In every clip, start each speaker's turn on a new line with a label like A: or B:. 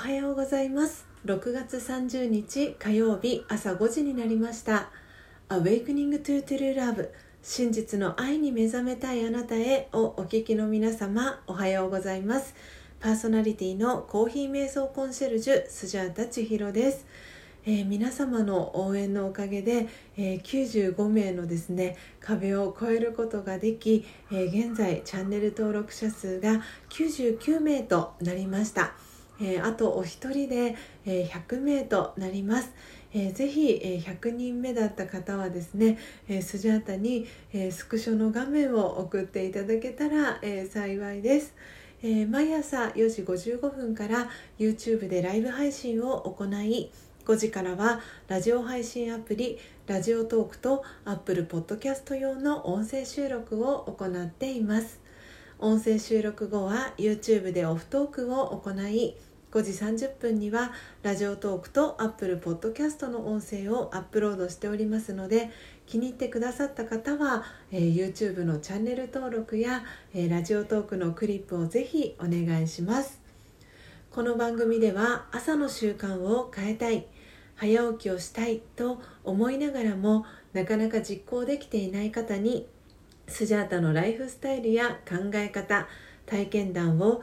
A: はようございます。6月30日火曜日朝5時になりました「Awakening to True Love 真実の愛に目覚めたいあなたへ」をお聞きの皆様おはようございます。パーソナリティのコーヒー瞑想コンシェルジュスジャータ千尋です。えー、皆様の応援のおかげで、えー、95名のですね壁を越えることができ、えー、現在チャンネル登録者数が99名となりました、えあとお一人で、え100名となります。えー、ぜひ、え、100人目だった方はですね、えー、スジャータに、えスクショの画面を送っていただけたら、え幸いです、え毎朝4時55分から YouTube でライブ配信を行い5時からはラジオ配信アプリラジオトークと Apple Podcast 用の音声収録を行っています。音声収録後は YouTube でオフトークを行い5時30分にはラジオトークと Apple Podcast の音声をアップロードしておりますので気に入ってくださった方は、えー、YouTube のチャンネル登録や、えー、ラジオトークのクリップをぜひお願いします。この番組では朝の習慣を変えたい早起きをしたいと思いながらもなかなか実行できていない方にスジャータのライフスタイルや考え方体験談を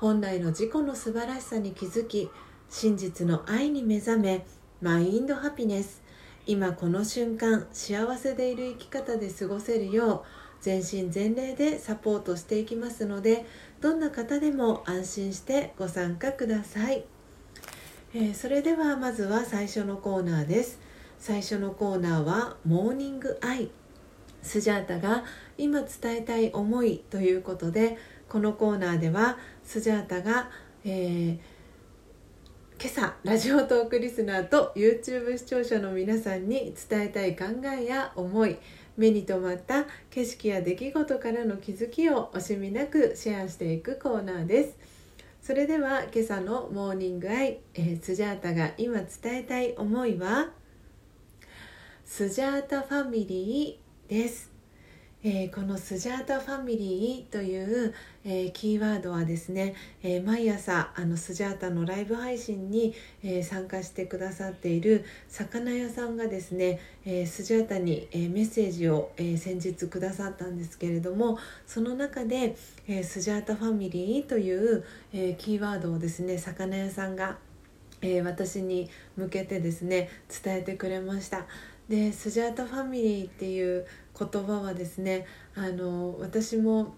A: 本来の自己の素晴らしさに気づき真実の愛に目覚めマインドハピネス。今この瞬間幸せでいる生き方で過ごせるよう全身全霊でサポートしていきますのでどんな方でも安心してご参加ください、えー、それではまずは最初のコーナーです。最初のコーナーは「モーニングアイ」スジャータが今伝えたい思いということでこのコーナーではスジャータが、えー今朝ラジオトークリスナーと YouTube 視聴者の皆さんに伝えたい考えや思い目に留まった景色や出来事からの気づきを惜しみなくシェアしていくコーナーです。それでは今朝のモーニングアイ、えー、スジャータが今伝えたい思いはスジャータファミリーです。えー、このスジャータファミリーという、えー、キーワードはですね、えー、毎朝あのスジャータのライブ配信に、え参加してくださっている魚屋さんがですね、えスジャータに、えメッセージを、え先日くださったんですけれどもその中で、えスジャータファミリーという、えキーワードをですね魚屋さんが、え私に向けてですね伝えてくれました。でスジャータファミリーっていう言葉はですねあの私も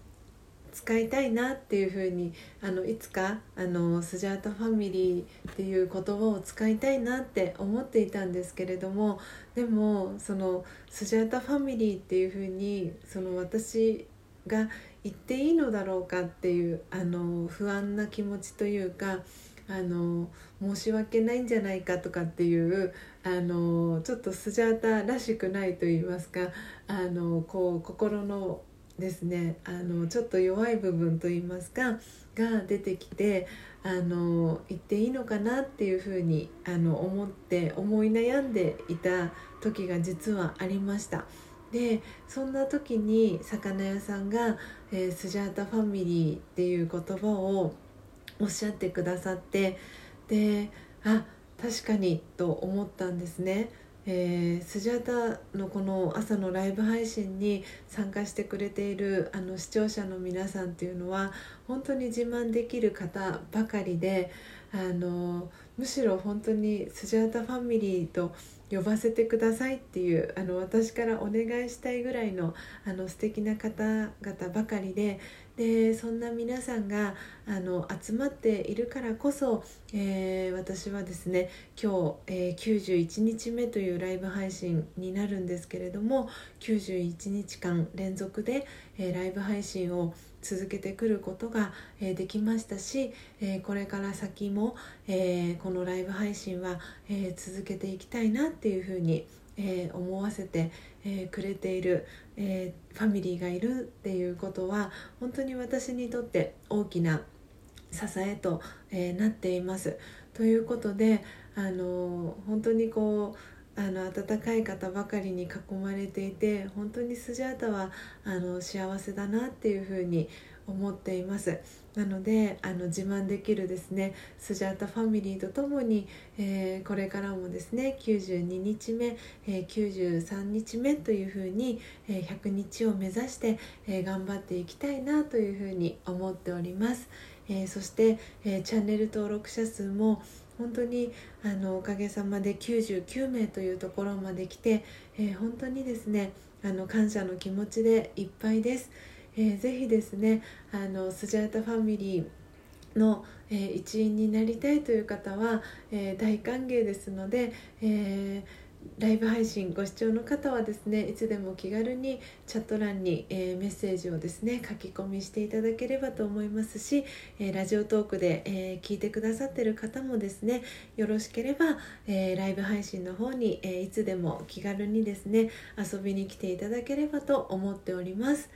A: 使いたいなっていうふうにあのいつかあのスジャータファミリーっていう言葉を使いたいなって思っていたんですけれどもでもそのスジャータファミリーっていうふうにその私が言っていいのだろうかっていうあの不安な気持ちというかあの申し訳ないんじゃないかとかっていうあのちょっとスジャータらしくないと言いますかあのこう心のですねあのちょっと弱い部分と言いますかが出てきてあの言っていいのかなっていうふうにあの思って思い悩んでいた時が実はありました。でそんな時に魚屋さんが、えー、スジャータファミリーっていう言葉をおっしゃってくださってであ確かにと思ったんですね。えー、スジャータのこの朝のライブ配信に参加してくれているあの視聴者の皆さんっていうのは本当に自慢できる方ばかりであのむしろ本当にスジャータファミリーと呼ばせてくださいっていうあの私からお願いしたいぐらいのあの素敵な方々ばかりででそんな皆さんがあの集まっているからこそ、えー、私はですね今日、えー、91日目というライブ配信になるんですけれども91日間連続で、えー、ライブ配信を続けてくることが、え、できましたし、え、これから先も、えこのライブ配信は、え続けていきたいなっていうふうに、え思わせて、えくれている、えファミリーがいるっていうことは本当に私にとって大きな支えと、えなっています。ということであの本当にこうあの温かい方ばかりに囲まれていて本当にスジャータはあの幸せだなっていうふうに思っています。なのであの自慢できるですねスジャータファミリーとともに、えー、これからもですね92日目、えー、93日目というふうに、えー、100日を目指して、えー、頑張っていきたいなというふうに思っております、え、そして、え、チャンネル登録者数も本当にあのおかげさまで99名というところまで来て、えー、本当にですねあの感謝の気持ちでいっぱいです、えー、ぜひですねあのスジャータファミリーの、えー、一員になりたいという方は、えー、大歓迎ですので、えーライブ配信ご視聴の方はですねいつでも気軽にチャット欄に、えー、メッセージをですね書き込みしていただければと思いますし、えー、ラジオトークで、えー、聞いてくださってる方もですねよろしければ、えライブ配信の方に、えいつでも気軽にですね遊びに来ていただければと思っております。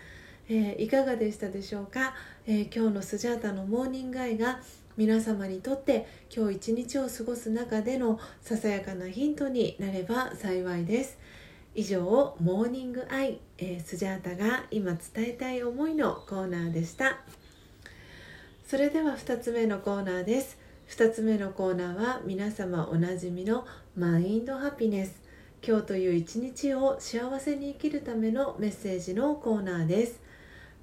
A: えいかがでしたでしょうか、え今日のスジャータのモーニングアイが皆様にとって今日一日を過ごす中でのささやかなヒントになれば幸いです。以上モーニングアイ、えー、スジャータが今伝えたい思いのコーナーでした。それでは2つ目のコーナーです。2つ目のコーナーは皆様おなじみのマインドハピネス。今日という一日を幸せに生きるためのメッセージのコーナーです。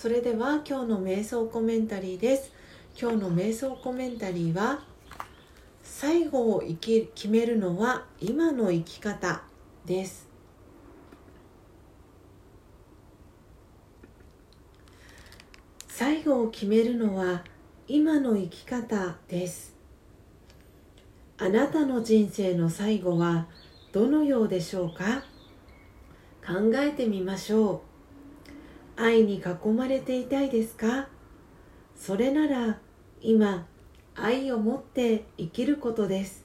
A: それでは今日の瞑想コメンタリーです。今日の瞑想コメンタリーは最後を生き決めるのは今の生き方です。最後を決めるのは今の生き方です。あなたの人生の最後はどのようでしょうか？考えてみましょう。愛に囲まれていたいですか？それなら今愛を持って生きることです。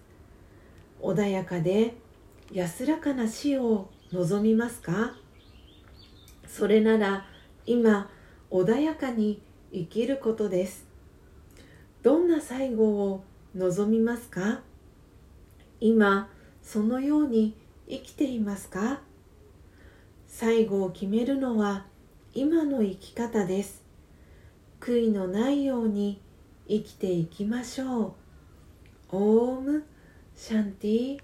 A: 穏やかで安らかな死を望みますか？それなら今穏やかに生きることです。どんな最後を望みますか？今そのように生きていますか？最後を決めるのは今の生き方です。悔いのないように生きていきましょう。オームシャンティ。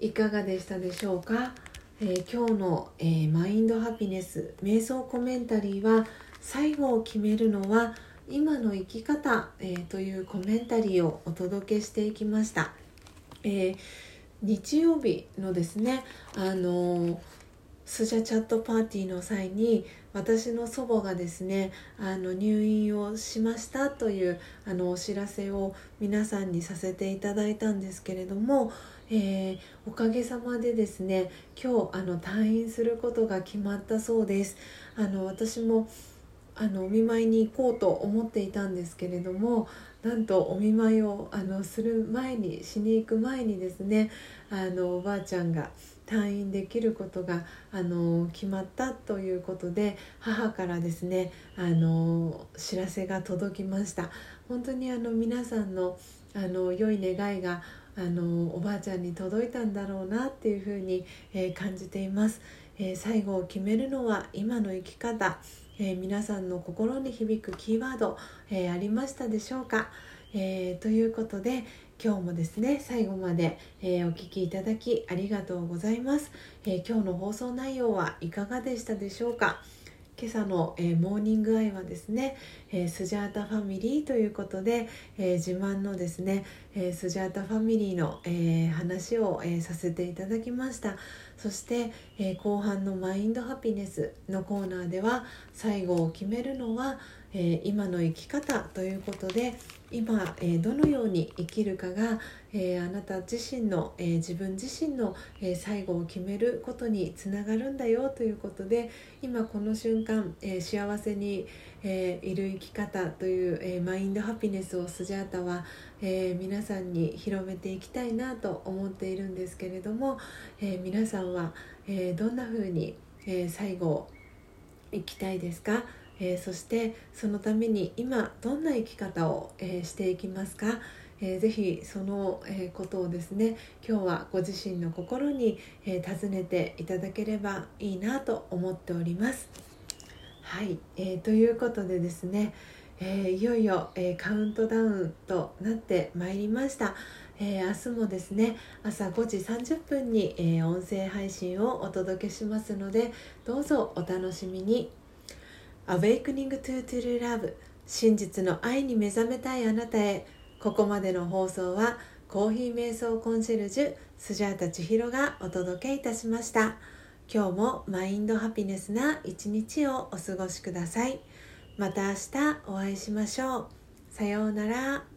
A: いかがでしたでしょうか、えー、今日の、えー、マインドハピネス瞑想コメンタリーは最後を決めるのは今の生き方、えー、というコメンタリーをお届けしていきました、え日曜日のですねあのスジャチャットパーティーの際に私の祖母がですねあの入院をしましたというあのお知らせを皆さんにさせていただいたんですけれども、えー、おかげさまでですね今日あの退院することが決まったそうです。あの私もあのお見舞いに行こうと思っていたんですけれどもなんとお見舞いをあのする前にしに行く前にですねあのおばあちゃんが退院できることがあの決まったということで母からですねあの知らせが届きました。本当にあの皆さんのあの良い願いがあのおばあちゃんに届いたんだろうなっていうふうに、えー、感じています、えー、最後を決めるのは今の生き方、えー、皆さんの心に響くキーワード、えありましたでしょうか、えということで、今日もですね最後まで、えー、お聴きいただきありがとうございます、えー、今日の放送内容はいかがでしたでしょうか？今朝の、えー、モーニングアイはですね、えー、スジャータファミリーということで、えー、自慢のですね、えスジャータファミリーの、え話を、えさせていただきました。そして、え後半のマインドハピネスのコーナーでは最後を決めるのは、え今の生き方ということで今、えどのように生きるかが、えあなた自身の、え自分自身の、え最後を決めることにつながるんだよということで今この瞬間、え幸せに、えいる生き方という、えマインドハピネスをスジャータは、え皆さんに広めていきたいなと思っているんですけれども、え皆さんは、えどんな風に、え最後を生きたいですか？えー、そしてそのために今どんな生き方を、えー、していきますか、えー、ぜひその、えことをですね今日はご自身の心に、え尋ねていただければいいなと思っております。はい、えー、ということでですね、えいよいよ、えカウントダウンとなってまいりました。えー、明日もですね朝5時30分に、え、音声配信をお届けしますのでどうぞお楽しみに Awakening to True Love 真実の愛に目覚めたいあなたへ。ここまでの放送はコーヒー瞑想コンシェルジュスジャータ千尋がお届けいたしました。今日もマインドハピネスな一日をお過ごしください。また明日お会いしましょう。さようなら。